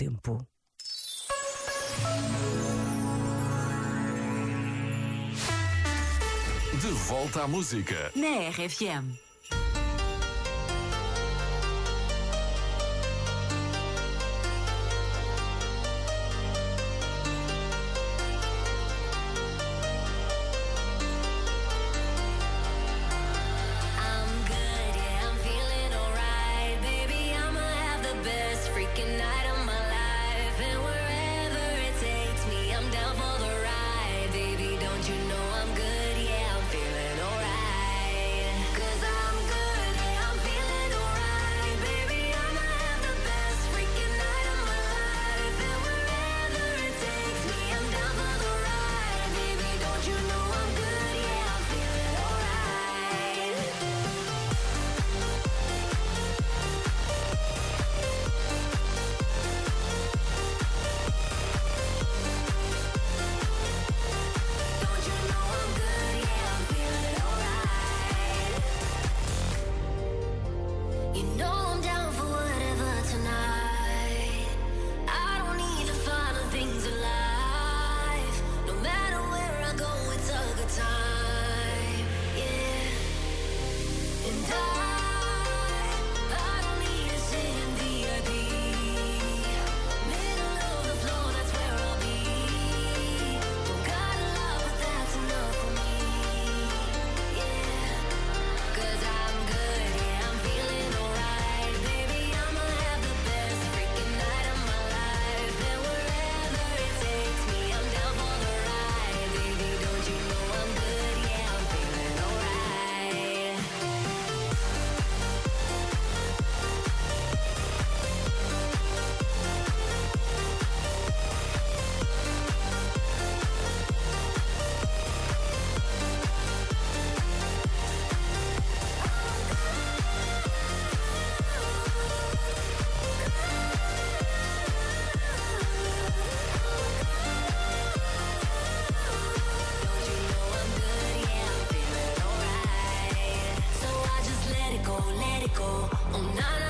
tempo. De volta à música. Na RFM. I'm good, go. Oh na na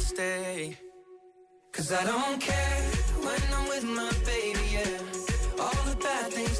stay. Cause I don't care when I'm with my baby, yeah. All the bad things